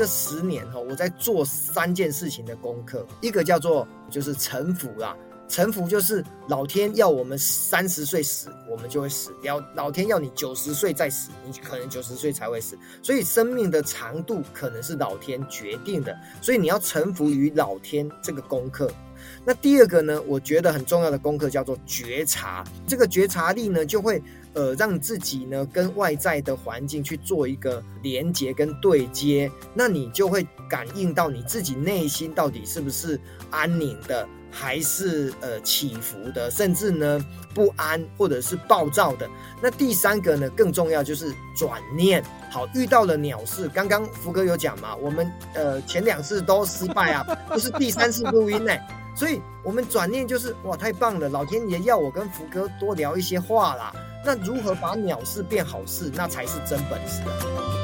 这十年哈，我在做三件事情的功课，一个叫做就是臣服啦，臣服就是老天要我们三十岁死，我们就会死掉；老天要你九十岁再死，你可能九十岁才会死。所以生命的长度可能是老天决定的，所以你要臣服于老天这个功课。那第二个呢，我觉得很重要的功课叫做觉察，这个觉察力呢就会。呃，让自己呢跟外在的环境去做一个连接跟对接，那你就会感应到你自己内心到底是不是安宁的，还是呃起伏的，甚至呢不安或者是暴躁的。那第三个呢更重要就是转念。好，遇到了鸟事，刚刚福哥有讲嘛，我们呃前两次都失败啊，不是第三次录音呢，所以我们转念就是哇太棒了，老天爷要我跟福哥多聊一些话啦。那如何把鸟事变好事，那才是真本事啊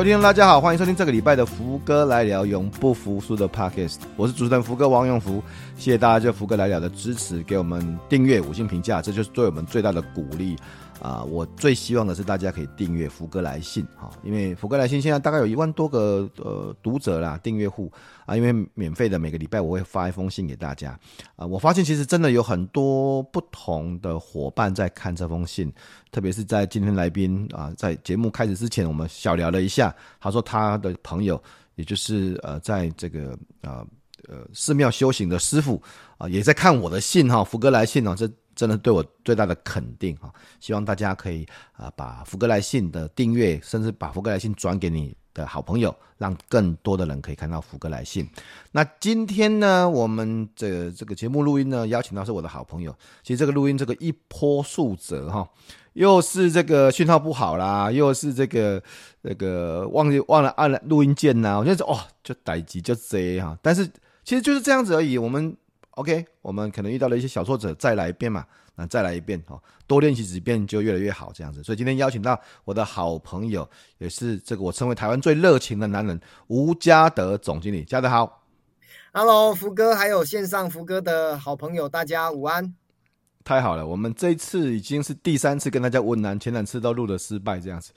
各位听众，大家好，欢迎收听这个礼拜的福哥来聊永不服输的 Podcast，我是主持人福哥王永福，谢谢大家对福哥来聊的支持，给我们订阅五星评价，这就是对我们最大的鼓励。啊，我最希望的是大家可以订阅福哥来信哈，因为福哥来信现在大概有一万多个呃读者啦，订阅户啊，因为免费的每个礼拜我会发一封信给大家啊，我发现其实真的有很多不同的伙伴在看这封信，特别是在今天来宾啊，在节目开始之前，我们小聊了一下，他说他的朋友，也就是呃，在这个呃呃寺庙修行的师傅啊，也在看我的信哈，福哥来信哦，这。真的对我最大的肯定哈，希望大家可以啊把福哥来信的订阅，甚至把福哥来信转给你的好朋友，让更多的人可以看到福哥来信。那今天呢，我们这、这个节目录音呢，邀请到是我的好朋友。其实这个录音这个一波数折哈，又是这个讯号不好啦，又是这个那个忘记忘了按了录音键呐，我觉得哦就待机就这哈，但是其实就是这样子而已，我们。OK，我们可能遇到了一些小挫折，再来一遍嘛，那再来一遍哦，多练习几遍就越来越好，这样子。所以今天邀请到我的好朋友，也是这个我称为台湾最热情的男人吴家德总经理，家德好，Hello，福哥，还有线上福哥的好朋友，大家午安。太好了，我们这一次已经是第三次跟大家问难，前两次都录的失败，这样子，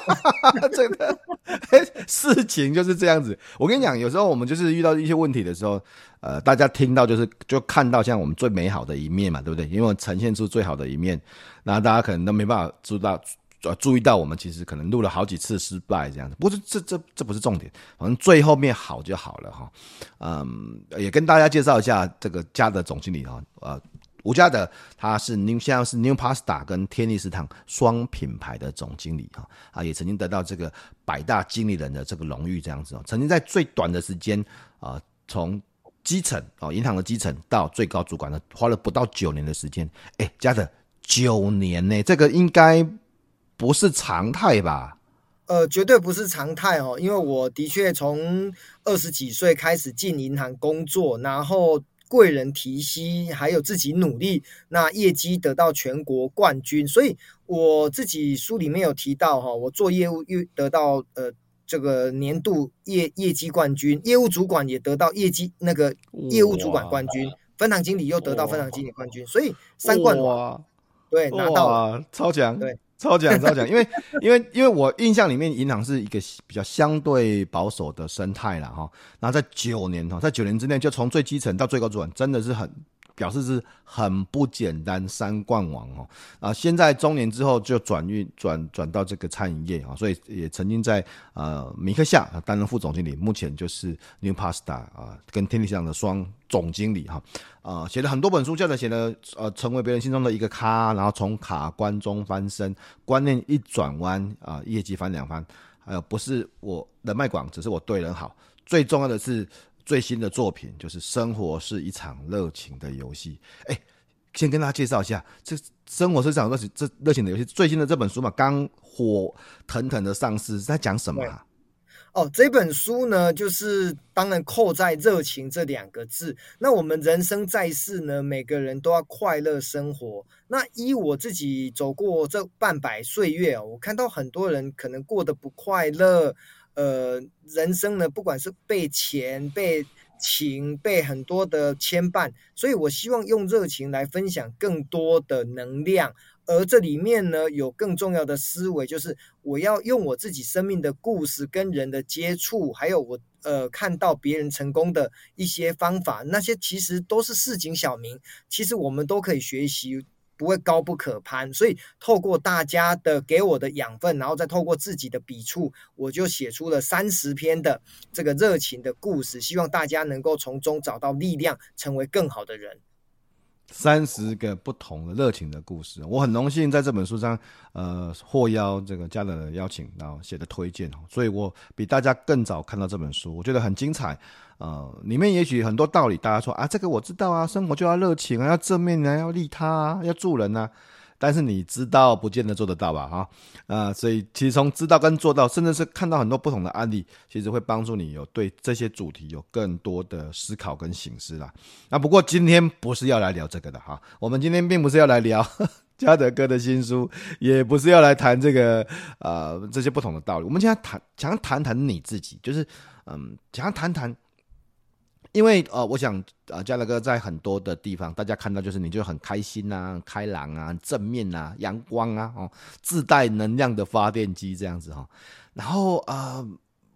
这个 事情就是这样子。我跟你讲，有时候我们就是遇到一些问题的时候，呃，大家听到就是就看到像我们最美好的一面嘛，对不对？因为我呈现出最好的一面，那大家可能都没办法知道，呃，注意到我们其实可能录了好几次失败这样子。不是，这这这不是重点，反正最后面好就好了哈。嗯，也跟大家介绍一下这个家的总经理哈，呃。吴家德，他是 New 现在是 New Pasta 跟天利食堂双品牌的总经理哈啊，也曾经得到这个百大经理人的这个荣誉这样子哦。曾经在最短的时间啊，从基层哦银行的基层到最高主管呢，花了不到九年的时间。哎，家德九年呢，这个应该不是常态吧？呃，绝对不是常态哦，因为我的确从二十几岁开始进银行工作，然后。贵人提携，还有自己努力，那业绩得到全国冠军。所以我自己书里面有提到哈，我做业务又得到呃这个年度业业绩冠军，业务主管也得到业绩那个业务主管冠军，分行经理又得到分行经理冠军，所以三冠王，对，拿到了，超强，对。超强超强，因为 因为因为我印象里面，银行是一个比较相对保守的生态了哈。然后在九年哈，在九年之内，就从最基层到最高主管，真的是很。表示是很不简单，三冠王哦啊！现在中年之后就转运转转到这个餐饮业啊，所以也曾经在呃米克夏担任副总经理，目前就是 New Pasta 啊跟天利食堂的双总经理哈啊，写了很多本书，叫做写了呃成为别人心中的一个咖，然后从卡关中翻身，观念一转弯啊，业绩翻两番，还有不是我人脉广，只是我对人好，最重要的是。最新的作品就是《生活是一场热情的游戏》。哎，先跟大家介绍一下，这生活是一场热情，这热情的游戏最新的这本书嘛，刚火腾腾的上市，在讲什么？哦，这本书呢，就是当然扣在热情这两个字。那我们人生在世呢，每个人都要快乐生活。那依我自己走过这半百岁月哦，我看到很多人可能过得不快乐。呃，人生呢，不管是被钱、被情、被很多的牵绊，所以我希望用热情来分享更多的能量。而这里面呢，有更重要的思维，就是我要用我自己生命的故事跟人的接触，还有我呃看到别人成功的一些方法，那些其实都是市井小民，其实我们都可以学习，不会高不可攀。所以透过大家的给我的养分，然后再透过自己的笔触，我就写出了三十篇的这个热情的故事，希望大家能够从中找到力量，成为更好的人。三十个不同的热情的故事，我很荣幸在这本书上，呃，获邀这个家人的邀请，然后写的推荐，所以我比大家更早看到这本书，我觉得很精彩，呃，里面也许很多道理，大家说啊，这个我知道啊，生活就要热情啊，要正面啊，要利他啊，要助人啊。但是你知道，不见得做得到吧？哈，啊，所以其实从知道跟做到，甚至是看到很多不同的案例，其实会帮助你有对这些主题有更多的思考跟省思啦。那不过今天不是要来聊这个的哈，我们今天并不是要来聊 嘉德哥的新书，也不是要来谈这个呃这些不同的道理。我们今天谈想要谈谈你自己，就是嗯，想要谈谈。因为呃，我想呃，嘉德哥在很多的地方，大家看到就是你就很开心啊、开朗啊、正面啊、阳光啊，哦，自带能量的发电机这样子哈。然后呃，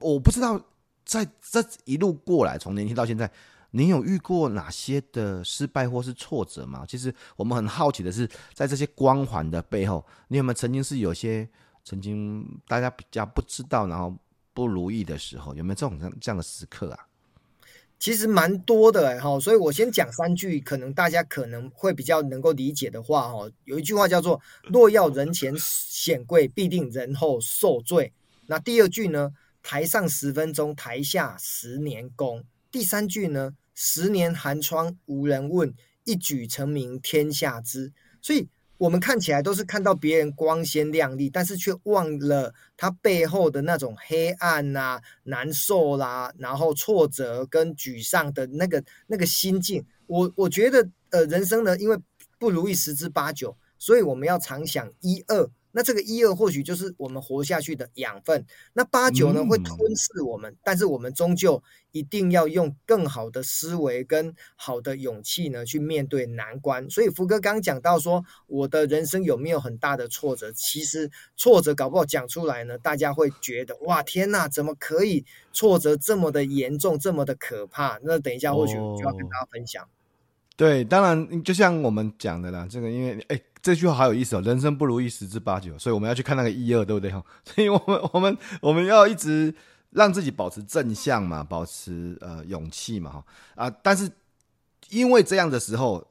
我不知道在这一路过来，从年轻到现在，你有遇过哪些的失败或是挫折吗？其实我们很好奇的是，在这些光环的背后，你有没有曾经是有些曾经大家比较不知道，然后不如意的时候，有没有这种这样这样的时刻啊？其实蛮多的哈，所以我先讲三句，可能大家可能会比较能够理解的话哈。有一句话叫做“若要人前显贵，必定人后受罪”。那第二句呢？“台上十分钟，台下十年功”。第三句呢？“十年寒窗无人问，一举成名天下知”。所以。我们看起来都是看到别人光鲜亮丽，但是却忘了他背后的那种黑暗啊、难受啦，然后挫折跟沮丧的那个那个心境。我我觉得，呃，人生呢，因为不如意十之八九，所以我们要常想一二。那这个一二或许就是我们活下去的养分，那八九呢会吞噬我们，但是我们终究一定要用更好的思维跟好的勇气呢去面对难关。所以福哥刚讲到说，我的人生有没有很大的挫折？其实挫折搞不好讲出来呢，大家会觉得哇天哪，怎么可以挫折这么的严重，这么的可怕？那等一下或许就要跟大家分享。对，当然就像我们讲的啦，这个因为哎。这句话好有意思哦，人生不如意十之八九，所以我们要去看那个一二，对不对哈？所以我们我们我们要一直让自己保持正向嘛，保持呃勇气嘛哈啊！但是因为这样的时候，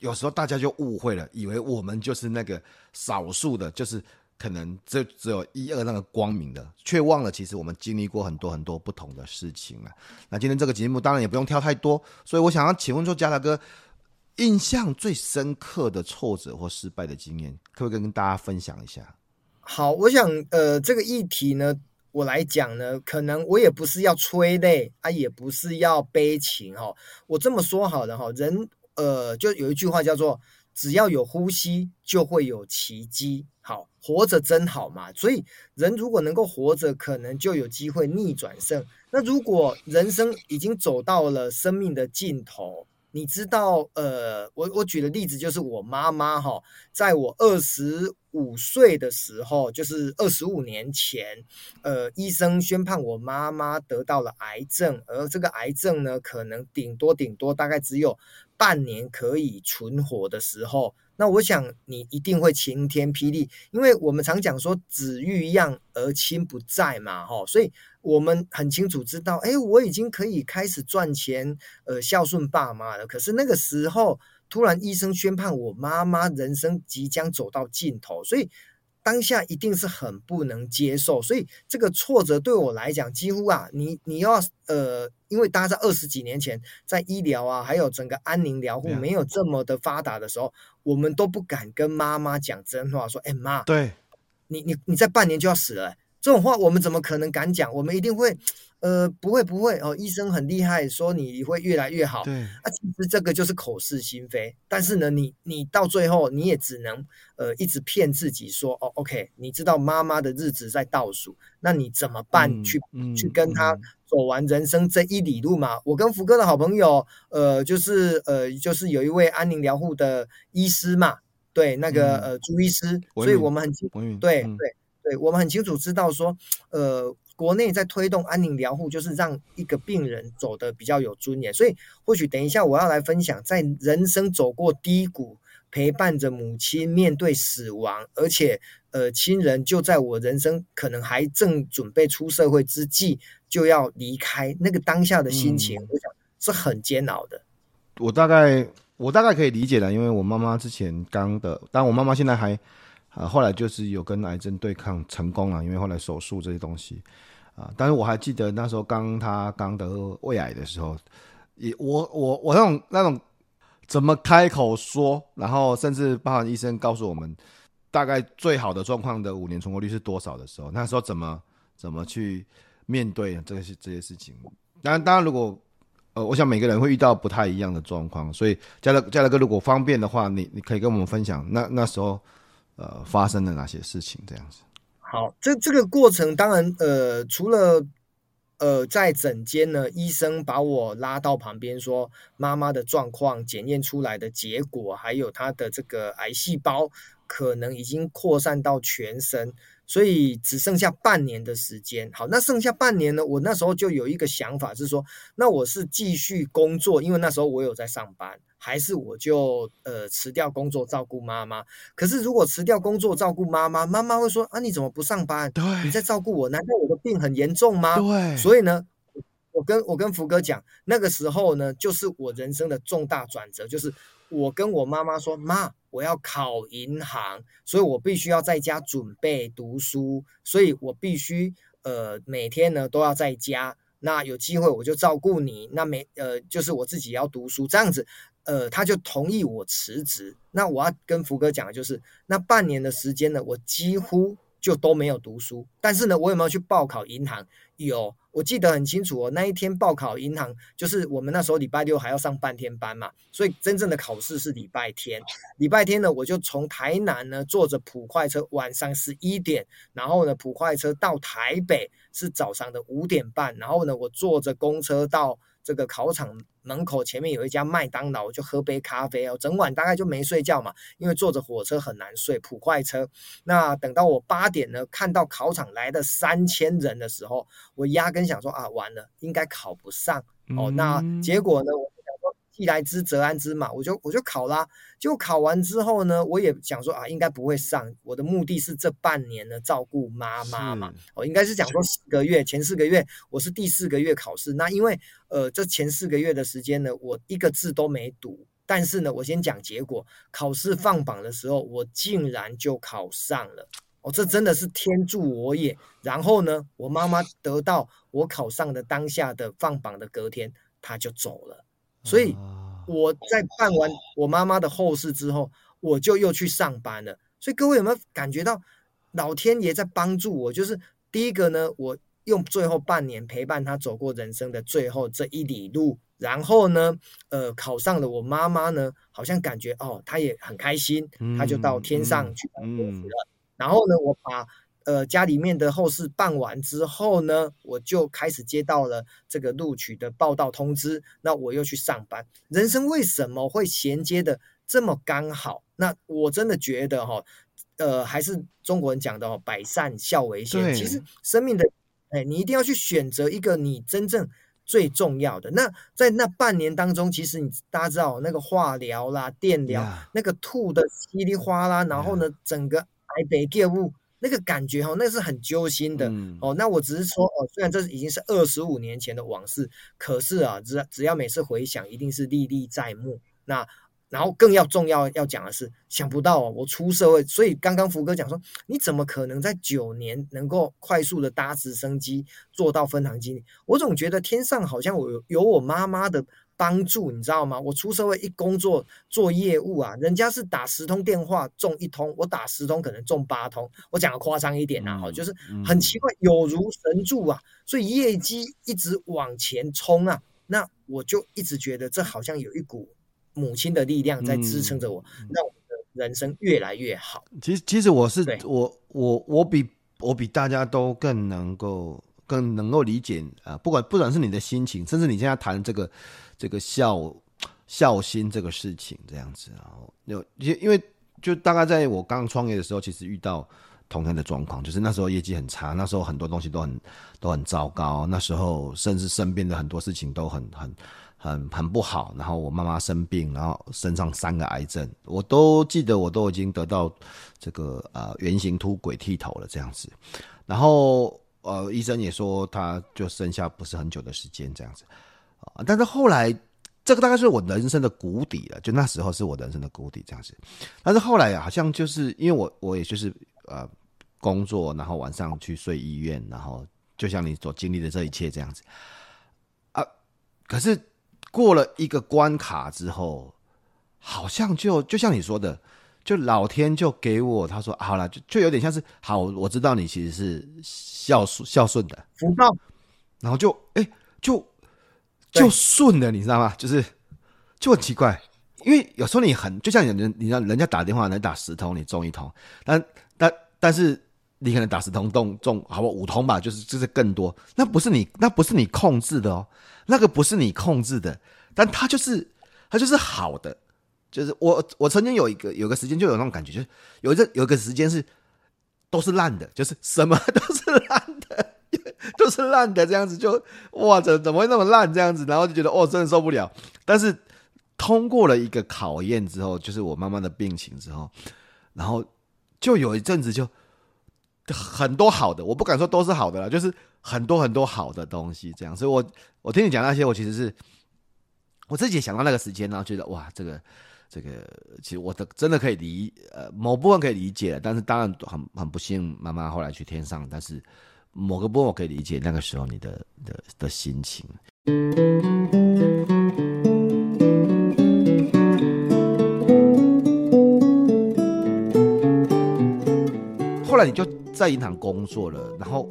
有时候大家就误会了，以为我们就是那个少数的，就是可能只只有一二那个光明的，却忘了其实我们经历过很多很多不同的事情了。那今天这个节目当然也不用挑太多，所以我想要请问说，嘉德哥。印象最深刻的挫折或失败的经验，可不可以跟大家分享一下？好，我想，呃，这个议题呢，我来讲呢，可能我也不是要催泪啊，也不是要悲情哈。我这么说好了哈，人，呃，就有一句话叫做“只要有呼吸，就会有奇迹”。好，活着真好嘛。所以，人如果能够活着，可能就有机会逆转胜。那如果人生已经走到了生命的尽头，你知道，呃，我我举的例子就是我妈妈哈，在我二十五岁的时候，就是二十五年前，呃，医生宣判我妈妈得到了癌症，而这个癌症呢，可能顶多顶多大概只有半年可以存活的时候。那我想你一定会晴天霹雳，因为我们常讲说子欲养而亲不在嘛，哈，所以我们很清楚知道，哎，我已经可以开始赚钱，呃，孝顺爸妈了。可是那个时候，突然医生宣判我妈妈人生即将走到尽头，所以。当下一定是很不能接受，所以这个挫折对我来讲，几乎啊，你你要呃，因为大家在二十几年前，在医疗啊，还有整个安宁疗护没有这么的发达的时候，嗯、我们都不敢跟妈妈讲真话，说，哎妈，对，你你你在半年就要死了、欸，这种话我们怎么可能敢讲？我们一定会。呃，不会不会哦，医生很厉害，说你会越来越好。对，啊，其实这个就是口是心非。但是呢，你你到最后你也只能呃一直骗自己说哦，OK，你知道妈妈的日子在倒数，那你怎么办？嗯、去、嗯、去跟他走完人生这一里路嘛。嗯、我跟福哥的好朋友，呃，就是呃就是有一位安宁疗护的医师嘛，对，那个、嗯、呃朱医师，所以我们很清楚，对、嗯、对对，我们很清楚知道说，呃。国内在推动安宁疗护，就是让一个病人走得比较有尊严。所以，或许等一下我要来分享，在人生走过低谷，陪伴着母亲面对死亡，而且，呃，亲人就在我人生可能还正准备出社会之际就要离开，那个当下的心情，我想是很煎熬的。我大概我大概可以理解的，因为我妈妈之前刚的，但我妈妈现在还啊，后来就是有跟癌症对抗成功了，因为后来手术这些东西。啊！但是我还记得那时候刚他刚得胃癌的时候，也我我我那种那种怎么开口说，然后甚至包含医生告诉我们大概最好的状况的五年存活率是多少的时候，那时候怎么怎么去面对这些这些事情？当然当然，如果呃，我想每个人会遇到不太一样的状况，所以嘉乐嘉乐哥如果方便的话，你你可以跟我们分享那那时候呃发生了哪些事情这样子。好，这这个过程当然，呃，除了呃在诊间呢，医生把我拉到旁边说妈妈的状况检验出来的结果，还有她的这个癌细胞可能已经扩散到全身。所以只剩下半年的时间。好，那剩下半年呢？我那时候就有一个想法，是说，那我是继续工作，因为那时候我有在上班，还是我就呃辞掉工作照顾妈妈？可是如果辞掉工作照顾妈妈，妈妈会说啊，你怎么不上班？对，你在照顾我，难道我的病很严重吗？对，所以呢，我跟我跟福哥讲，那个时候呢，就是我人生的重大转折，就是我跟我妈妈说，妈。我要考银行，所以我必须要在家准备读书，所以我必须呃每天呢都要在家。那有机会我就照顾你，那没呃就是我自己要读书这样子，呃他就同意我辞职。那我要跟福哥讲的就是，那半年的时间呢，我几乎就都没有读书。但是呢，我有没有去报考银行？有。我记得很清楚哦，那一天报考银行，就是我们那时候礼拜六还要上半天班嘛，所以真正的考试是礼拜天。礼拜天呢，我就从台南呢坐着普快车，晚上十一点，然后呢普快车到台北是早上的五点半，然后呢我坐着公车到。这个考场门口前面有一家麦当劳，我就喝杯咖啡哦，整晚大概就没睡觉嘛，因为坐着火车很难睡，普快车。那等到我八点呢，看到考场来的三千人的时候，我压根想说啊，完了，应该考不上哦。那结果呢？我。既来之则安之嘛，我就我就考啦。就考完之后呢，我也想说啊，应该不会上。我的目的是这半年呢，照顾妈妈嘛。我应该是讲说四个月，前四个月我是第四个月考试。那因为呃，这前四个月的时间呢，我一个字都没读。但是呢，我先讲结果，考试放榜的时候，我竟然就考上了。哦，这真的是天助我也。然后呢，我妈妈得到我考上的当下的放榜的隔天，她就走了。所以我在办完我妈妈的后事之后，我就又去上班了。所以各位有没有感觉到老天爷在帮助我？就是第一个呢，我用最后半年陪伴他走过人生的最后这一里路，然后呢，呃，考上了我妈妈呢，好像感觉哦，她也很开心，她就到天上去当天使了。然后呢，我把。呃，家里面的后事办完之后呢，我就开始接到了这个录取的报道通知。那我又去上班。人生为什么会衔接的这么刚好？那我真的觉得哈，呃，还是中国人讲的哦，百善孝为先。其实生命的，哎，你一定要去选择一个你真正最重要的。那在那半年当中，其实你大家知道那个化疗啦、电疗.那个吐的稀里哗啦，然后呢，整个台北业务。那个感觉哈，那是很揪心的、嗯、哦。那我只是说哦，虽然这已经是二十五年前的往事，可是啊，只只要每次回想，一定是历历在目。那然后更要重要要讲的是，想不到哦，我出社会，所以刚刚福哥讲说，你怎么可能在九年能够快速的搭直升机做到分行经理？我总觉得天上好像我有有我妈妈的帮助，你知道吗？我出社会一工作做业务啊，人家是打十通电话中一通，我打十通可能中八通，我讲的夸张一点啊，哈，就是很奇怪，有如神助啊，所以业绩一直往前冲啊，那我就一直觉得这好像有一股。母亲的力量在支撑着我，嗯、让我的人生越来越好。其实，其实我是我我我比我比大家都更能够更能够理解啊、不管不管是你的心情，甚至你现在谈这个这个孝孝心这个事情这样子啊，有因因为就大概在我刚创业的时候，其实遇到同样的状况，就是那时候业绩很差，那时候很多东西都很都很糟糕，那时候甚至身边的很多事情都很很。很很不好，然后我妈妈生病，然后身上三个癌症，我都记得，我都已经得到这个呃圆形秃鬼剃头了这样子，然后呃医生也说他就剩下不是很久的时间这样子啊，但是后来这个大概是我人生的谷底了，就那时候是我人生的谷底这样子，但是后来好像就是因为我我也就是呃工作，然后晚上去睡医院，然后就像你所经历的这一切这样子啊，可是。过了一个关卡之后，好像就就像你说的，就老天就给我他说好了，就就有点像是好，我知道你其实是孝顺孝顺的福报，然后就哎、欸、就就顺了，你知道吗？就是就很奇怪，因为有时候你很就像有人你让人家打电话能打十通，你中一通，但但但是你可能打十通中中好不五通吧，就是就是更多，那不是你那不是你控制的哦。那个不是你控制的，但它就是它就是好的，就是我我曾经有一个有个时间就有那种感觉，就是有一阵有个时间是都是烂的，就是什么 都是烂的，都是烂的这样子就，哇怎怎么会那么烂这样子，然后就觉得哦真的受不了。但是通过了一个考验之后，就是我妈妈的病情之后，然后就有一阵子就很多好的，我不敢说都是好的了，就是。很多很多好的东西，这样，所以我我听你讲那些，我其实是我自己也想到那个时间，然后觉得哇，这个这个，其实我的真的可以理呃某部分可以理解，但是当然很很不幸，妈妈后来去天上，但是某个部分我可以理解那个时候你的的的心情。后来你就在银行工作了，然后。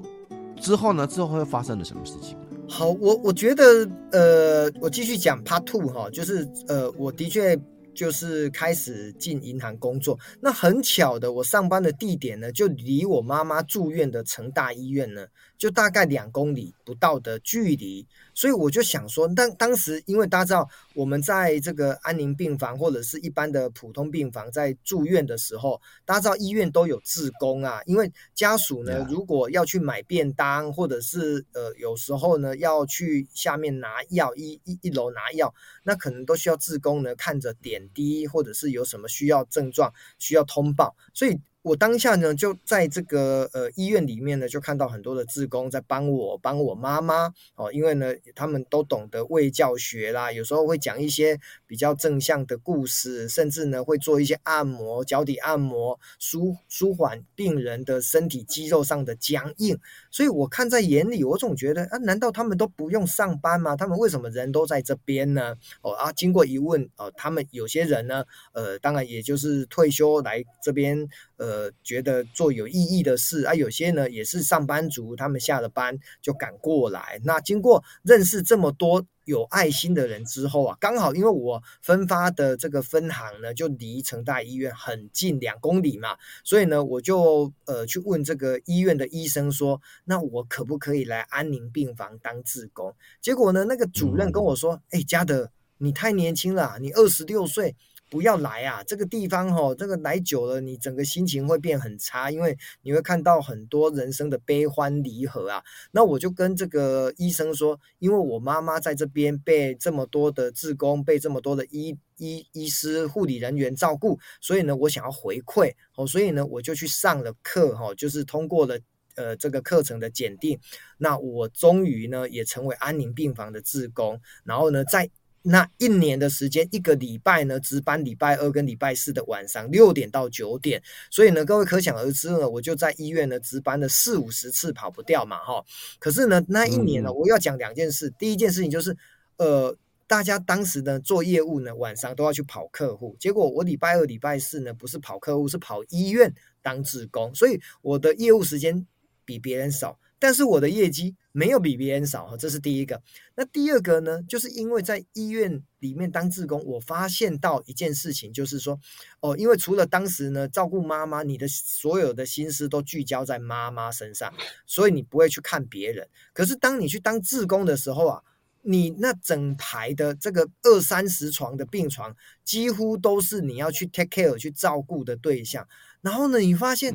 之后呢？之后会发生了什么事情？好，我我觉得，呃，我继续讲 Part Two 哈，就是呃，我的确就是开始进银行工作。那很巧的，我上班的地点呢，就离我妈妈住院的成大医院呢，就大概两公里不到的距离。所以我就想说，当当时因为大家知道，我们在这个安宁病房或者是一般的普通病房在住院的时候，大家知道医院都有志工啊。因为家属呢，如果要去买便当，或者是呃有时候呢要去下面拿药，一一一楼拿药，那可能都需要志工呢看着点滴，或者是有什么需要症状需要通报，所以。我当下呢，就在这个呃医院里面呢，就看到很多的志工在帮我帮我妈妈哦，因为呢，他们都懂得卫教学啦，有时候会讲一些比较正向的故事，甚至呢会做一些按摩、脚底按摩，舒舒缓病人的身体肌肉上的僵硬。所以我看在眼里，我总觉得啊，难道他们都不用上班吗？他们为什么人都在这边呢？哦啊，经过一问哦，他们有些人呢，呃，当然也就是退休来这边。呃，觉得做有意义的事啊，有些呢也是上班族，他们下了班就赶过来。那经过认识这么多有爱心的人之后啊，刚好因为我分发的这个分行呢，就离成大医院很近，两公里嘛，所以呢，我就呃去问这个医院的医生说，那我可不可以来安宁病房当志工？结果呢，那个主任跟我说，哎，嘉德，你太年轻了，你二十六岁。不要来啊！这个地方吼，这个来久了，你整个心情会变很差，因为你会看到很多人生的悲欢离合啊。那我就跟这个医生说，因为我妈妈在这边被这么多的志工、被这么多的医医医师、护理人员照顾，所以呢，我想要回馈哦，所以呢，我就去上了课哈，就是通过了呃这个课程的检定。那我终于呢，也成为安宁病房的志工，然后呢，在那一年的时间，一个礼拜呢值班，礼拜二跟礼拜四的晚上六点到九点，所以呢，各位可想而知呢，我就在医院呢值班了四五十次，跑不掉嘛，哈。可是呢，那一年呢，我要讲两件事，第一件事情就是，呃，大家当时呢做业务呢，晚上都要去跑客户，结果我礼拜二、礼拜四呢不是跑客户，是跑医院当志工，所以我的业务时间比别人少。但是我的业绩没有比别人少，这是第一个。那第二个呢，就是因为在医院里面当志工，我发现到一件事情，就是说，哦，因为除了当时呢照顾妈妈，你的所有的心思都聚焦在妈妈身上，所以你不会去看别人。可是当你去当志工的时候啊，你那整排的这个二三十床的病床，几乎都是你要去 take care 去照顾的对象。然后呢，你发现，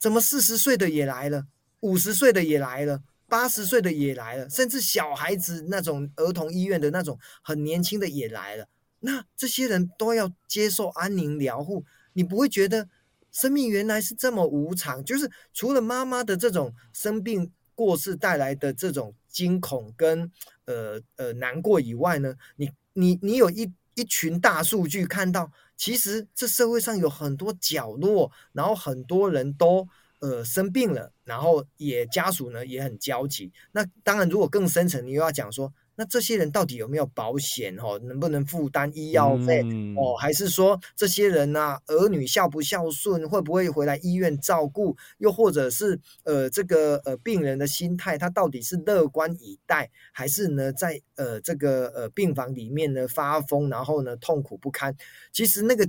怎么四十岁的也来了？五十岁的也来了，八十岁的也来了，甚至小孩子那种儿童医院的那种很年轻的也来了。那这些人都要接受安宁疗护，你不会觉得生命原来是这么无常？就是除了妈妈的这种生病过世带来的这种惊恐跟呃呃难过以外呢，你你你有一一群大数据看到，其实这社会上有很多角落，然后很多人都。呃，生病了，然后也家属呢也很焦急。那当然，如果更深层，你又要讲说，那这些人到底有没有保险？哦，能不能负担医药费？嗯、哦，还是说这些人呢、啊，儿女孝不孝顺，会不会回来医院照顾？又或者是呃，这个呃病人的心态，他到底是乐观以待，还是呢在呃这个呃病房里面呢发疯，然后呢痛苦不堪？其实那个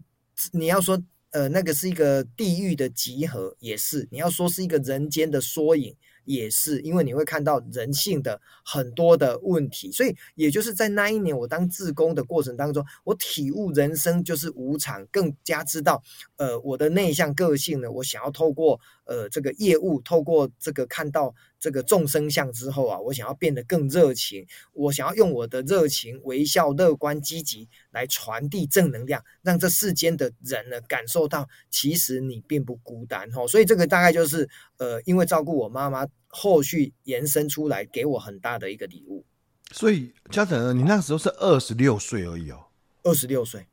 你要说。呃，那个是一个地狱的集合，也是你要说是一个人间的缩影，也是因为你会看到人性的很多的问题，所以也就是在那一年我当自工的过程当中，我体悟人生就是无常，更加知道，呃，我的内向个性呢，我想要透过呃这个业务，透过这个看到。这个众生相之后啊，我想要变得更热情，我想要用我的热情、微笑、乐观、积极来传递正能量，让这世间的人呢感受到，其实你并不孤单哦。所以这个大概就是呃，因为照顾我妈妈，后续延伸出来给我很大的一个礼物。所以家长，你那时候是二十六岁而已哦，二十六岁，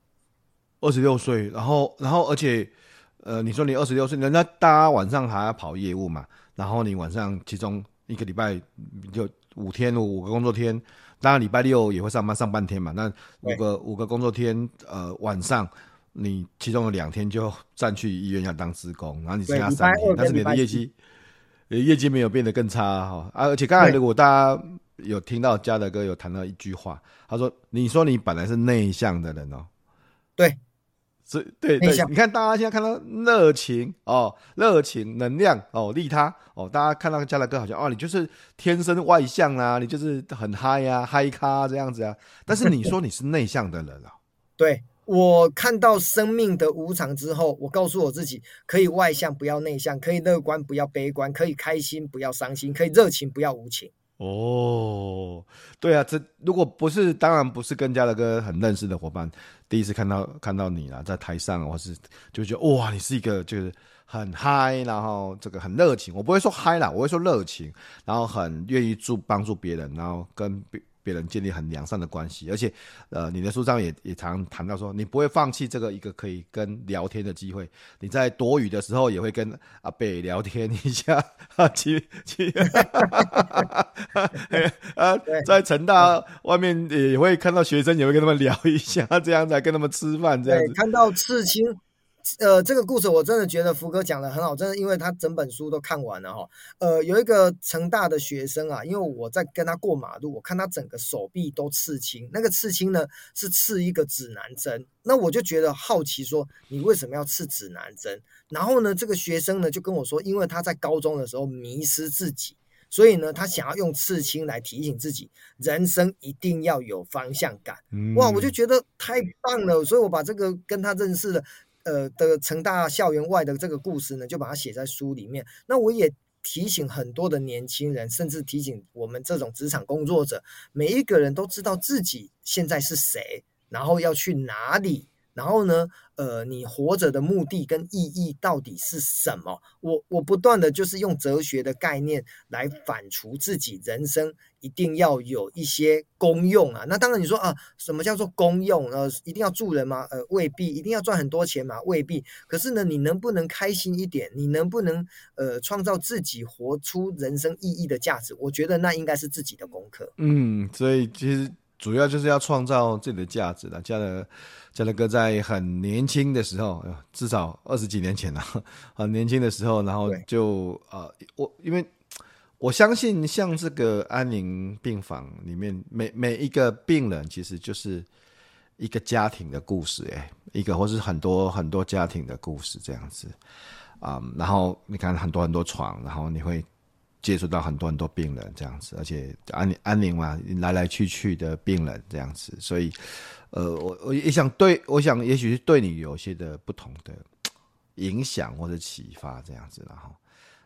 二十六岁，然后然后而且呃，你说你二十六岁，人家大家晚上还要跑业务嘛？然后你晚上其中一个礼拜就五天五个工作天，当然礼拜六也会上班上半天嘛。那五个五个工作天，呃，晚上你其中有两天就占去医院要当职工，然后你剩下三天，但是你的业绩业绩没有变得更差哈。啊，而且刚才如果大家有听到嘉德哥有谈到一句话，他说：“你说你本来是内向的人哦。”对。对对，你看大家现在看到热情哦，热情能量哦，利他哦，大家看到嘉德哥好像哦，你就是天生外向啊，你就是很嗨呀，嗨咖这样子啊。但是你说你是内向的人啊？对，我看到生命的无常之后，我告诉我自己，可以外向不要内向，可以乐观不要悲观，可以开心不要伤心，可以热情不要无情。哦，对啊，这如果不是，当然不是跟嘉德哥很认识的伙伴，第一次看到看到你啦，在台上，我是就觉得哇，你是一个就是很嗨，然后这个很热情，我不会说嗨啦，我会说热情，然后很愿意助帮助别人，然后跟别。人建立很良善的关系，而且，呃，你的书上也也常谈到说，你不会放弃这个一个可以跟聊天的机会。你在躲雨的时候，也会跟阿北聊天一下，啊，去去，啊，在成大外面也会看到学生，也会跟他们聊一下，这样子跟他们吃饭，这样子。看到刺青。呃，这个故事我真的觉得福哥讲的很好，真的，因为他整本书都看完了哈。呃，有一个成大的学生啊，因为我在跟他过马路，我看他整个手臂都刺青，那个刺青呢是刺一个指南针，那我就觉得好奇说，你为什么要刺指南针？然后呢，这个学生呢就跟我说，因为他在高中的时候迷失自己，所以呢，他想要用刺青来提醒自己，人生一定要有方向感。哇，我就觉得太棒了，所以我把这个跟他认识的。呃的成大校园外的这个故事呢，就把它写在书里面。那我也提醒很多的年轻人，甚至提醒我们这种职场工作者，每一个人都知道自己现在是谁，然后要去哪里，然后呢，呃，你活着的目的跟意义到底是什么？我我不断的就是用哲学的概念来反刍自己人生一定要有一些功用啊。那当然你说啊，什么叫做功用？呃，一定要助人吗？呃，未必。一定要赚很多钱吗？未必。可是呢，你能不能开心一点？你能不能呃创造自己活出人生意义的价值？我觉得那应该是自己的功课。嗯，所以其实。主要就是要创造自己的价值了。嘉乐，嘉乐哥在很年轻的时候，至少二十几年前了，很年轻的时候，然后就呃，我因为我相信，像这个安宁病房里面，每每一个病人其实就是一个家庭的故事，哎，一个或是很多很多家庭的故事这样子啊、嗯。然后你看很多很多床，然后你会。接触到很多很多病人这样子，而且安安宁嘛，来来去去的病人这样子，所以，呃，我我也想对，我想也许是对你有些的不同的影响或者启发这样子，然后，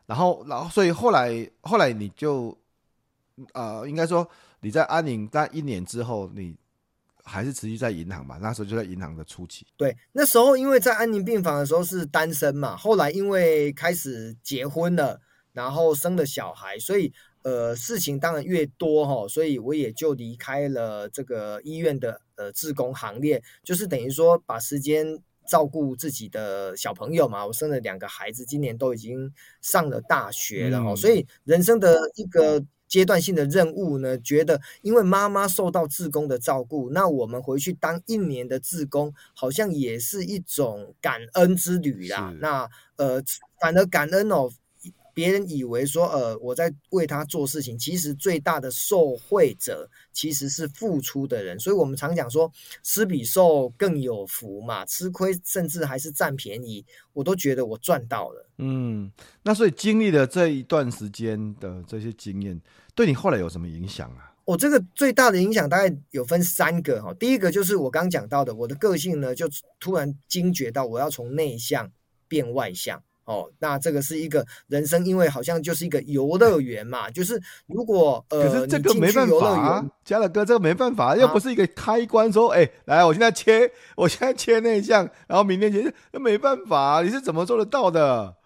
然后，然后，所以后来后来你就，呃，应该说你在安宁待一年之后，你还是持续在银行吧？那时候就在银行的初期。对，那时候因为在安宁病房的时候是单身嘛，后来因为开始结婚了。然后生了小孩，所以呃事情当然越多哈，所以我也就离开了这个医院的呃志工行列，就是等于说把时间照顾自己的小朋友嘛。我生了两个孩子，今年都已经上了大学了哈，嗯、所以人生的一个阶段性的任务呢，觉得因为妈妈受到志工的照顾，那我们回去当一年的志工，好像也是一种感恩之旅啦。那呃反而感恩哦。别人以为说，呃，我在为他做事情，其实最大的受惠者其实是付出的人，所以我们常讲说，施比受更有福嘛，吃亏甚至还是占便宜，我都觉得我赚到了。嗯，那所以经历了这一段时间的这些经验，对你后来有什么影响啊？我这个最大的影响大概有分三个哈，第一个就是我刚讲到的，我的个性呢，就突然惊觉到我要从内向变外向。哦，那这个是一个人生，因为好像就是一个游乐园嘛，就是如果呃，可是这个没办法啊，嘉乐哥，这个没办法，又不是一个开关，说，哎、啊，来，我现在切，我现在切内向，然后明天切，那没办法，你是怎么做得到的？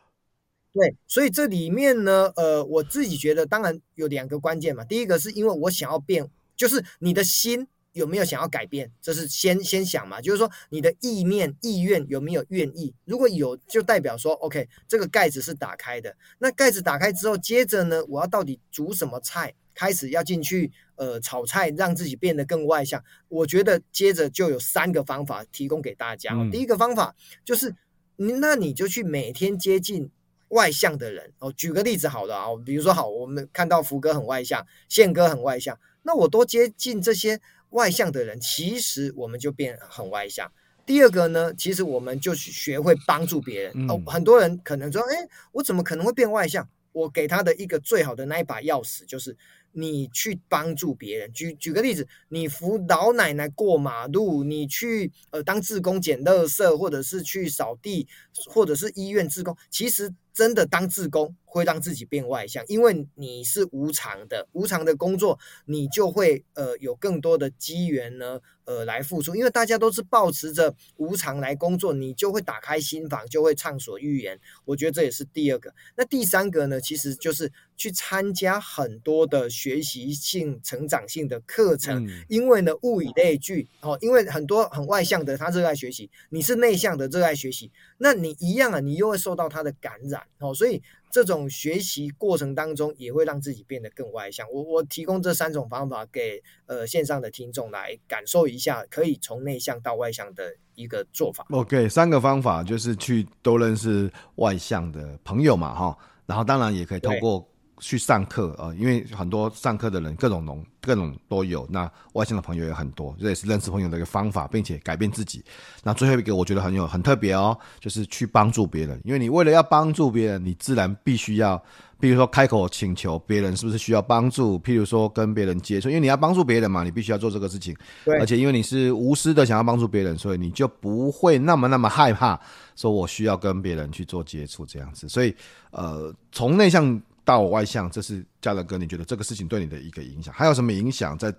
对，所以这里面呢，呃，我自己觉得，当然有两个关键嘛，第一个是因为我想要变，就是你的心。有没有想要改变？这是先先想嘛，就是说你的意念、意愿有没有愿意？如果有，就代表说，OK，这个盖子是打开的。那盖子打开之后，接着呢，我要到底煮什么菜？开始要进去，呃，炒菜，让自己变得更外向。我觉得接着就有三个方法提供给大家。嗯、第一个方法就是，那你就去每天接近外向的人。哦，举个例子好了啊，比如说好，我们看到福哥很外向，宪哥很外向，那我多接近这些。外向的人，其实我们就变很外向。第二个呢，其实我们就学会帮助别人。哦，很多人可能说，哎，我怎么可能会变外向？我给他的一个最好的那一把钥匙，就是你去帮助别人。举举个例子，你扶老奶奶过马路，你去呃当志工捡垃圾，或者是去扫地，或者是医院志工，其实真的当志工。会让自己变外向，因为你是无偿的，无偿的工作，你就会呃有更多的机缘呢，呃来付出。因为大家都是抱持着无偿来工作，你就会打开心房，就会畅所欲言。我觉得这也是第二个。那第三个呢，其实就是去参加很多的学习性、成长性的课程，嗯、因为呢物以类聚哦，因为很多很外向的他热爱学习，你是内向的热爱学习，那你一样啊，你又会受到他的感染哦，所以。这种学习过程当中，也会让自己变得更外向。我我提供这三种方法给呃线上的听众来感受一下，可以从内向到外向的一个做法。OK，三个方法就是去多认识外向的朋友嘛，哈，然后当然也可以透过。去上课啊，因为很多上课的人各种农各种都有，那外向的朋友也很多，这也是认识朋友的一个方法，并且改变自己。那最后一个我觉得很有很特别哦，就是去帮助别人，因为你为了要帮助别人，你自然必须要，比如说开口请求别人是不是需要帮助，譬如说跟别人接触，因为你要帮助别人嘛，你必须要做这个事情。对，而且因为你是无私的想要帮助别人，所以你就不会那么那么害怕，说我需要跟别人去做接触这样子。所以呃，从内向。到外向，这是嘉乐哥，你觉得这个事情对你的一个影响，还有什么影响？在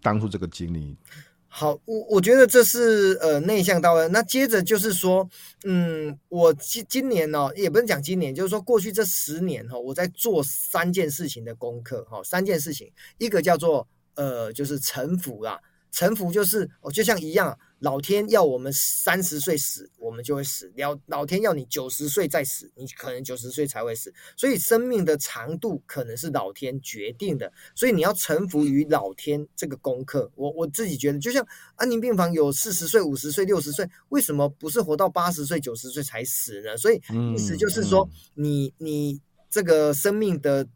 当初这个经历？好，我我觉得这是呃内向到了。那接着就是说，嗯，我今今年呢、哦，也不是讲今年，就是说过去这十年哈、哦，我在做三件事情的功课哈、三件事情，一个叫做呃，就是臣服啦。臣服就是哦，就像一样，老天要我们三十岁死，我们就会死；老老天要你九十岁再死，你可能九十岁才会死。所以生命的长度可能是老天决定的，所以你要臣服于老天这个功课。我我自己觉得，就像安宁病房有四十岁、五十岁、六十岁，为什么不是活到八十岁、九十岁才死呢？所以意思就是说，你你这个生命的。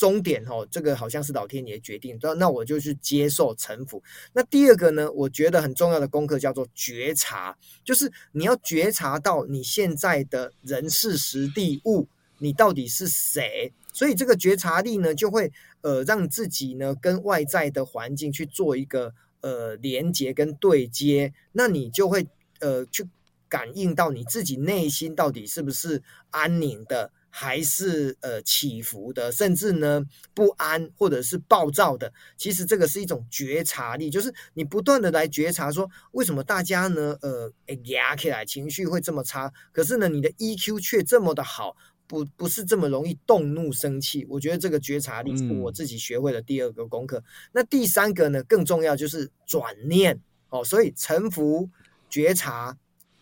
终点哦，这个好像是老天爷决定，那那我就去接受臣服。那第二个呢，我觉得很重要的功课叫做觉察，就是你要觉察到你现在的人事时地物，你到底是谁。所以这个觉察力呢，就会呃让自己呢跟外在的环境去做一个呃连接跟对接，那你就会呃去感应到你自己内心到底是不是安宁的。还是呃起伏的，甚至呢不安或者是暴躁的，其实这个是一种觉察力，就是你不断的来觉察说，为什么大家呢呃压起来情绪会这么差，可是呢你的 EQ 却这么的好，不不是这么容易动怒生气。我觉得这个觉察力是我自己学会的第二个功课。嗯、那第三个呢更重要就是转念哦，所以臣服觉察。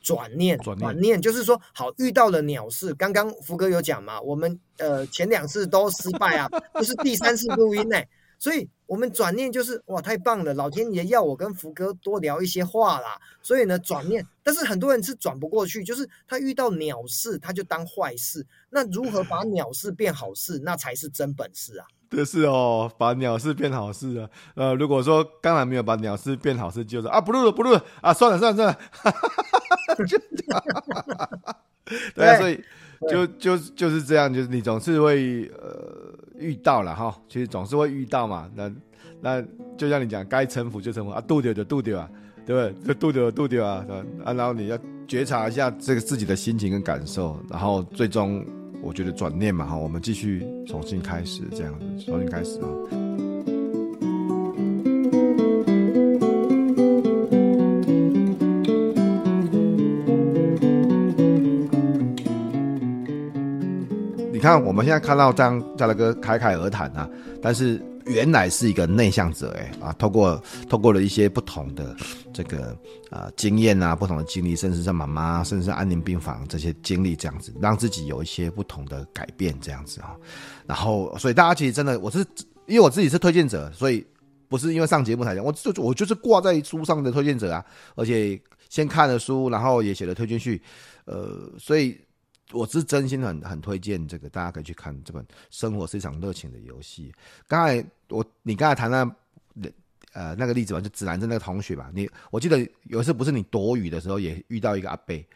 转念，转念，念就是说，好，遇到了鸟事，刚刚福哥有讲嘛，我们呃前两次都失败啊，不是第三次录音呢，所以我们转念就是哇，太棒了，老天爷要我跟福哥多聊一些话啦，所以呢转念，但是很多人是转不过去，就是他遇到鸟事他就当坏事，那如何把鸟事变好事，那才是真本事啊。对，是哦，把鸟事变好事啊。呃，如果说刚才没有把鸟事变好事，就是啊，不录了，不录了啊，算了，算了，算了。对啊，所以就就就是这样，就是你总是会呃遇到了哈，其实总是会遇到嘛。那那就像你讲，该臣服就臣服啊，度掉就度掉啊，对不对？就度掉度掉啊，啊，然后你要觉察一下这个自己的心情跟感受，然后最终。我觉得转念嘛，哈，我们继续重新开始，这样子重新开始啊。你看，我们现在看到这样家乐哥侃侃而谈啊，但是。原来是一个内向者哎啊，透过透过了一些不同的这个啊、经验啊，不同的经历，甚至是妈妈，甚至是安宁病房这些经历，这样子让自己有一些不同的改变，这样子啊。然后，所以大家其实真的，我是因为我自己是推荐者，所以不是因为上节目才讲，我就我就是挂在书上的推荐者啊，而且先看了书，然后也写了推荐序，呃，所以。我是真心很很推荐这个，大家可以去看这本《生活是一场热情的游戏》。刚才我你刚才谈那呃那个例子吧，就指南针那个同学吧，你我记得有一次不是你躲雨的时候也遇到一个阿贝，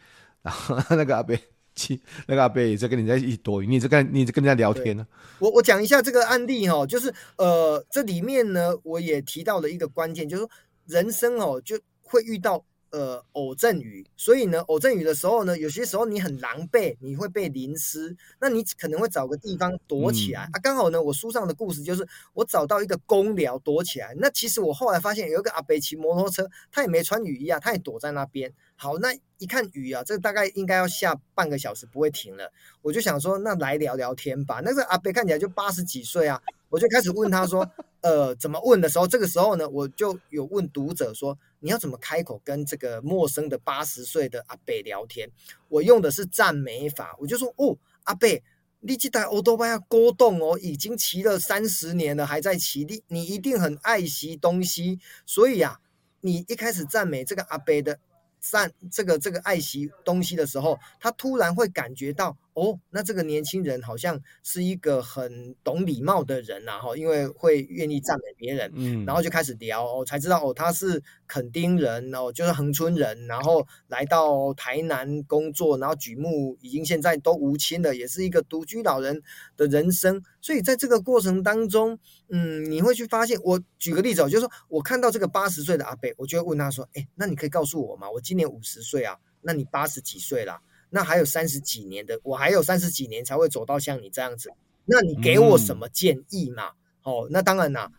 然后那个阿贝去那个阿贝也在跟你在一起躲雨，你在跟你在跟人家聊天呢。我我讲一下这个案例哈，就是呃这里面呢我也提到了一个关键，就是说人生哦就会遇到。呃，偶阵雨，所以呢，偶阵雨的时候呢，有些时候你很狼狈，你会被淋湿，那你可能会找个地方躲起来、嗯、啊。刚好呢，我书上的故事就是我找到一个公寮躲起来。那其实我后来发现有一个阿伯骑摩托车，他也没穿雨衣啊，他也躲在那边。好，那一看雨啊，这大概应该要下半个小时不会停了，我就想说，那来聊聊天吧。那个阿伯看起来就八十几岁啊，我就开始问他说，呃，怎么问的时候，这个时候呢，我就有问读者说。你要怎么开口跟这个陌生的八十岁的阿伯聊天？我用的是赞美法，我就说哦，阿伯，你这台欧多巴要勾动哦，已经骑了三十年了，还在骑，你你一定很爱惜东西，所以啊，你一开始赞美这个阿伯的赞这个这个爱惜东西的时候，他突然会感觉到。哦，那这个年轻人好像是一个很懂礼貌的人呐，哈，因为会愿意赞美别人，嗯，然后就开始聊，哦，才知道哦，他是垦丁人哦，就是恒春人，然后来到台南工作，然后举目已经现在都无亲了，也是一个独居老人的人生，所以在这个过程当中，嗯，你会去发现，我举个例子哦，就是说我看到这个八十岁的阿伯，我就会问他说，哎，那你可以告诉我吗？我今年五十岁啊，那你八十几岁了？那还有三十几年的，我还有三十几年才会走到像你这样子。那你给我什么建议嘛？嗯、哦，那当然啦，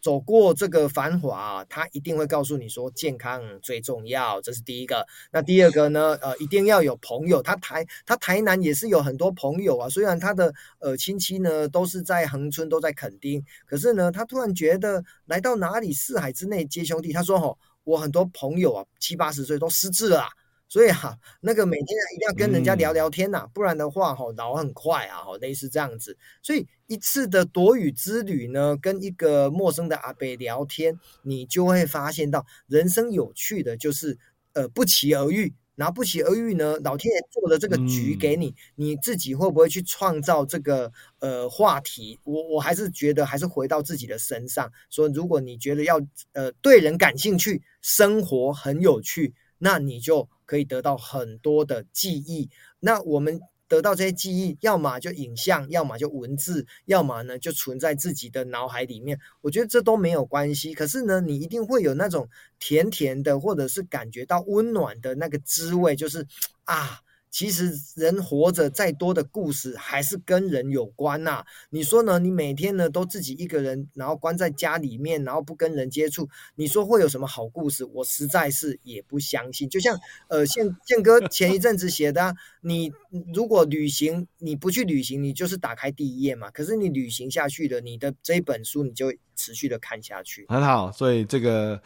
走过这个繁华，他一定会告诉你说健康最重要，这是第一个。那第二个呢？呃，一定要有朋友。他台他台南也是有很多朋友啊，虽然他的呃亲戚呢都是在恒春，都在垦丁，可是呢，他突然觉得来到哪里四海之内皆兄弟。他说：“哦，我很多朋友啊，七八十岁都失智了。”所以哈、啊，那个每天一定要跟人家聊聊天呐、啊，嗯、不然的话哈，老很快啊，哈，类似这样子。所以一次的躲雨之旅呢，跟一个陌生的阿伯聊天，你就会发现到人生有趣的就是，呃，不期而遇。然后不期而遇呢，老天爷做的这个局给你，嗯、你自己会不会去创造这个呃话题？我我还是觉得还是回到自己的身上，说如果你觉得要呃对人感兴趣，生活很有趣，那你就。可以得到很多的记忆，那我们得到这些记忆，要么就影像，要么就文字，要么呢就存在自己的脑海里面。我觉得这都没有关系。可是呢，你一定会有那种甜甜的，或者是感觉到温暖的那个滋味，就是啊。其实人活着再多的故事，还是跟人有关呐。你说呢？你每天呢都自己一个人，然后关在家里面，然后不跟人接触，你说会有什么好故事？我实在是也不相信。就像呃，宪宪哥前一阵子写的，你如果旅行，你不去旅行，你就是打开第一页嘛。可是你旅行下去了，你的这一本书你就持续的看下去。很好，所以这个。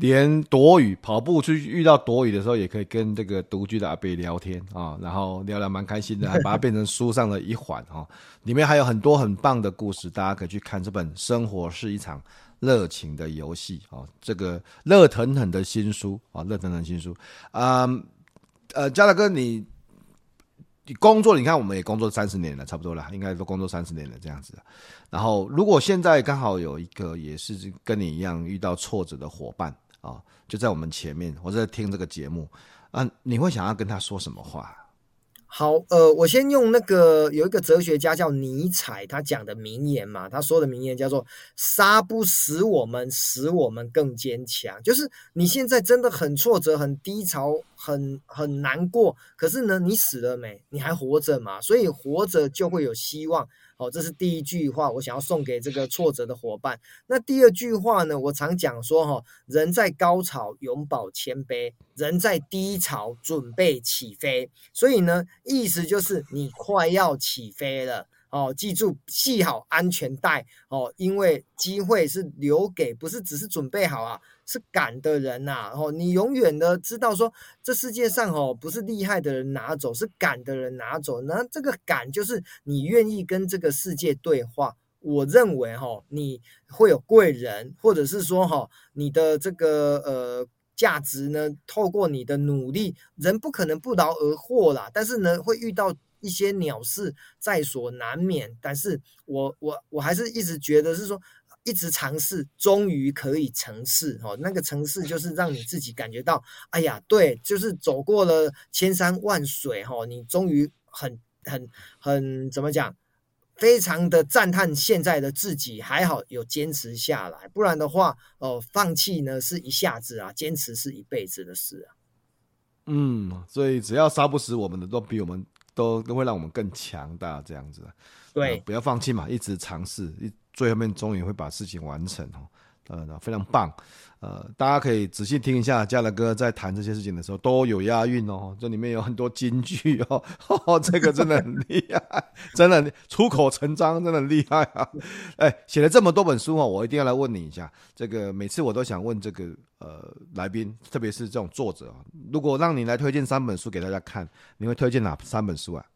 连躲雨跑步去遇到躲雨的时候，也可以跟这个独居的阿贝聊天啊，然后聊聊蛮开心的，还把它变成书上的一环哈。里面还有很多很棒的故事，大家可以去看这本《生活是一场热情的游戏》啊，这个热腾腾的新书啊，热腾腾新书啊，呃，嘉大哥，你你工作，你看我们也工作三十年了，差不多了，应该都工作三十年了这样子。然后，如果现在刚好有一个也是跟你一样遇到挫折的伙伴。哦，就在我们前面，我在听这个节目，啊，你会想要跟他说什么话？好，呃，我先用那个有一个哲学家叫尼采，他讲的名言嘛，他说的名言叫做“杀不死我们，使我们更坚强”。就是你现在真的很挫折、很低潮、很很难过，可是呢，你死了没？你还活着嘛？所以活着就会有希望。哦，这是第一句话，我想要送给这个挫折的伙伴。那第二句话呢？我常讲说，哈，人在高潮永葆谦卑，人在低潮准备起飞。所以呢，意思就是你快要起飞了。哦，记住系好安全带哦，因为机会是留给不是只是准备好啊，是敢的人呐、啊。哦，你永远的知道说，这世界上哦不是厉害的人拿走，是敢的人拿走。那这个敢就是你愿意跟这个世界对话。我认为哈、哦，你会有贵人，或者是说哈、哦，你的这个呃价值呢，透过你的努力，人不可能不劳而获啦。但是呢，会遇到。一些鸟事在所难免，但是我我我还是一直觉得是说，一直尝试，终于可以成事哦。那个成事就是让你自己感觉到，哎呀，对，就是走过了千山万水哈，你终于很很很怎么讲，非常的赞叹现在的自己，还好有坚持下来，不然的话，哦，放弃呢是一下子啊，坚持是一辈子的事啊。嗯，所以只要杀不死我们的，都比我们。都都会让我们更强大，这样子，对、呃，不要放弃嘛，一直尝试，一最后面终于会把事情完成哦，呃，非常棒，呃，大家可以仔细听一下，嘉德哥在谈这些事情的时候都有押韵哦，这里面有很多金句哦，呵 呵这个真的很厉害，真的出口成章，真的很厉害啊，哎，写了这么多本书哦，我一定要来问你一下，这个每次我都想问这个。呃，来宾，特别是这种作者，如果让你来推荐三本书给大家看，你会推荐哪三本书啊？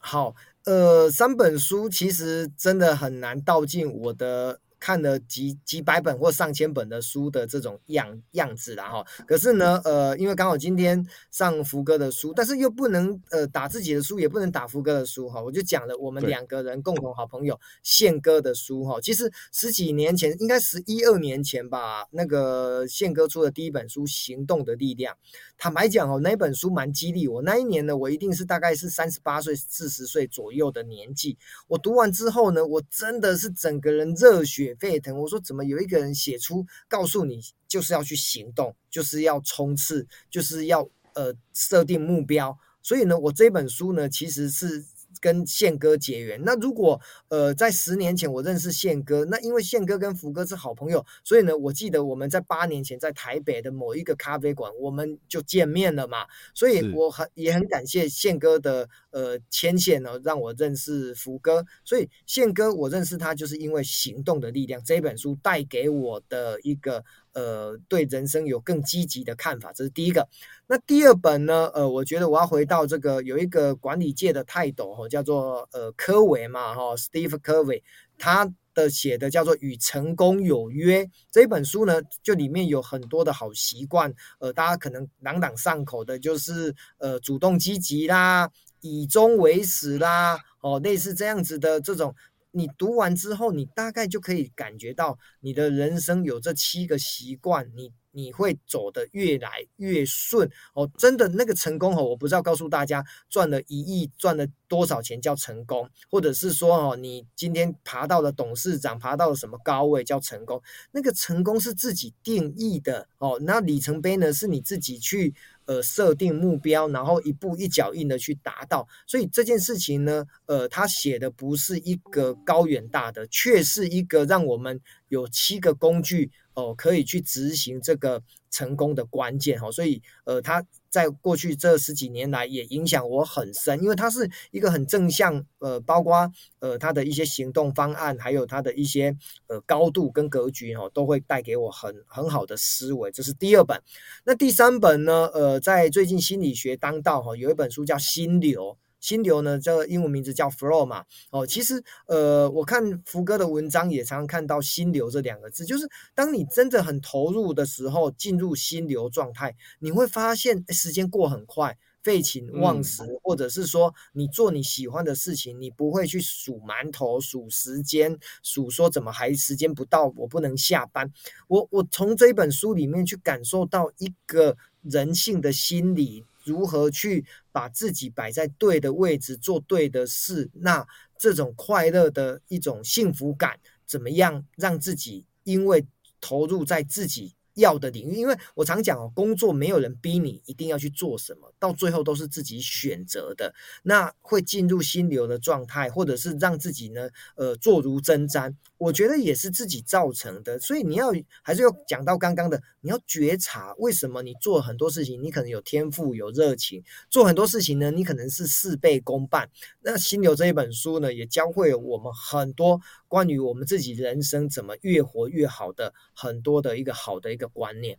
好，呃，三本书其实真的很难道尽我的。看了几几百本或上千本的书的这种样样子啦哈，可是呢，呃，因为刚好今天上福哥的书，但是又不能呃打自己的书，也不能打福哥的书哈，我就讲了我们两个人共同好朋友宪哥的书哈。其实十几年前，应该十一二年前吧，那个宪哥出的第一本书《行动的力量》，坦白讲哦，那本书蛮激励我。那一年呢，我一定是大概是三十八岁、四十岁左右的年纪。我读完之后呢，我真的是整个人热血沸腾！我说怎么有一个人写出告诉你就是要去行动，就是要冲刺，就是要呃设定目标。所以呢，我这本书呢其实是跟宪哥结缘。那如果呃在十年前我认识宪哥，那因为宪哥跟福哥是好朋友，所以呢，我记得我们在八年前在台北的某一个咖啡馆，我们就见面了嘛。所以我很也很感谢宪哥的呃牵线呢，让我认识福哥。所以宪哥我认识他就是因为行动的力量，这本书带给我的一个。呃，对人生有更积极的看法，这是第一个。那第二本呢？呃，我觉得我要回到这个有一个管理界的泰斗哈，叫做呃科维嘛哈，Steve 科维，他的写的叫做《与成功有约》这本书呢，就里面有很多的好习惯，呃，大家可能朗朗上口的，就是呃主动积极啦，以终为始啦，哦，类似这样子的这种。你读完之后，你大概就可以感觉到你的人生有这七个习惯，你你会走得越来越顺哦。真的那个成功哦，我不知道告诉大家赚了一亿赚了多少钱叫成功，或者是说哦，你今天爬到了董事长，爬到了什么高位叫成功？那个成功是自己定义的哦。那里程碑呢，是你自己去。呃，设定目标，然后一步一脚印的去达到，所以这件事情呢，呃，他写的不是一个高远大的，却是一个让我们有七个工具哦、可以去执行这个成功的关键哈，所以呃，他。在过去这十几年来，也影响我很深，因为它是一个很正向，呃，包括呃他的一些行动方案，还有他的一些呃高度跟格局哦，都会带给我很很好的思维。这是第二本，那第三本呢？呃，在最近心理学当道哈，有一本书叫《心流》。心流呢，这个英文名字叫 flow 嘛，哦，其实呃，我看福哥的文章也常常看到心流这两个字，就是当你真的很投入的时候，进入心流状态，你会发现时间过很快，废寝忘食，嗯、或者是说你做你喜欢的事情，你不会去数馒头、数时间、数说怎么还时间不到，我不能下班。我我从这本书里面去感受到一个人性的心理。如何去把自己摆在对的位置，做对的事？那这种快乐的一种幸福感，怎么样让自己因为投入在自己要的领域？因为我常讲哦，工作没有人逼你一定要去做什么，到最后都是自己选择的。那会进入心流的状态，或者是让自己呢，呃，坐如针毡。我觉得也是自己造成的，所以你要还是要讲到刚刚的，你要觉察为什么你做很多事情，你可能有天赋、有热情，做很多事情呢，你可能是事倍功半。那《心流》这一本书呢，也教会我们很多关于我们自己人生怎么越活越好的很多的一个好的一个观念。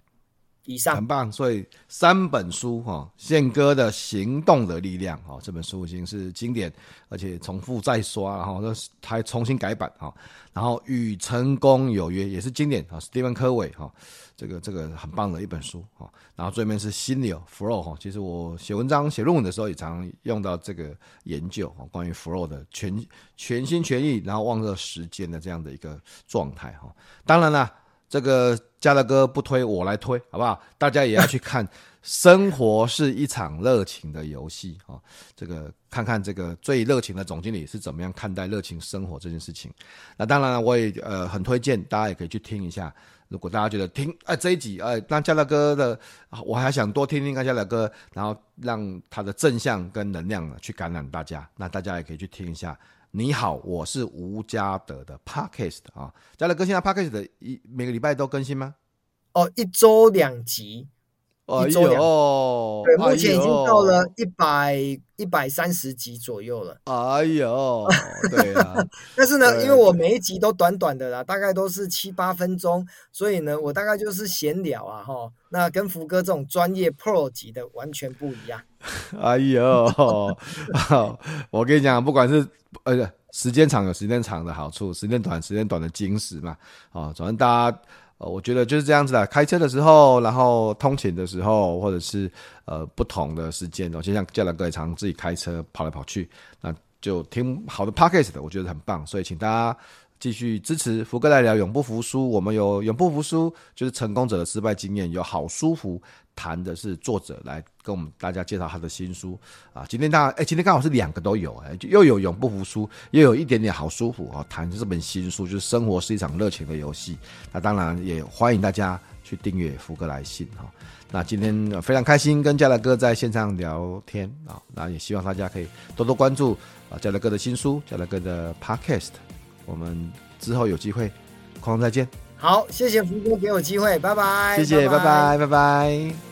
以上很棒，所以三本书哈，宪哥的行动的力量哈，这本书已经是经典，而且重复再刷，然后还重新改版哈。然后与成功有约也是经典啊，史蒂芬科维哈，这个这个很棒的一本书哈。然后最后面是心流 flow 哈，其实我写文章写论文的时候也常用到这个研究哈，关于 flow 的全全心全意，然后忘了时间的这样的一个状态哈。当然了。这个家乐哥不推，我来推，好不好？大家也要去看。生活是一场热情的游戏啊！这个看看这个最热情的总经理是怎么样看待热情生活这件事情。那当然了，我也呃很推荐大家也可以去听一下。如果大家觉得听哎这一集哎，那家乐哥的，我还想多听听看家乐哥，然后让他的正向跟能量去感染大家。那大家也可以去听一下。你好，我是吴家德的 Podcast 啊，家乐哥现在 Podcast 的一每个礼拜都更新吗？哦，一周两集，一周两。集，哦，对，目前已经到了一百一百三十集左右了。哎呦，对啊，但是呢，因为我每一集都短短的啦，大概都是七八分钟，所以呢，我大概就是闲聊啊，哈，那跟福哥这种专业 Pro 级的完全不一样。哎呦，我跟你讲，不管是呃时间长有时间长的好处，时间短时间短的精实嘛，啊，反正大家呃，我觉得就是这样子啦。开车的时候，然后通勤的时候，或者是呃不同的时间哦，就像教练哥也常自己开车跑来跑去，那就挺好的 podcast 的，我觉得很棒。所以请大家继续支持福哥来聊，永不服输。我们有永不服输，就是成功者的失败经验。有好舒服谈的是作者来跟我们大家介绍他的新书啊。今天大家哎，今天刚好是两个都有哎，又有永不服输，又有一点点好舒服啊。谈这本新书就是生活是一场热情的游戏。那当然也欢迎大家去订阅福哥来信哈。那今天非常开心跟嘉乐哥在线上聊天啊。那也希望大家可以多多关注啊嘉乐哥的新书，嘉乐哥的 Podcast。我们之后有机会，空中再见。好，谢谢福哥给我机会，拜拜。谢谢，拜拜，拜拜。拜拜。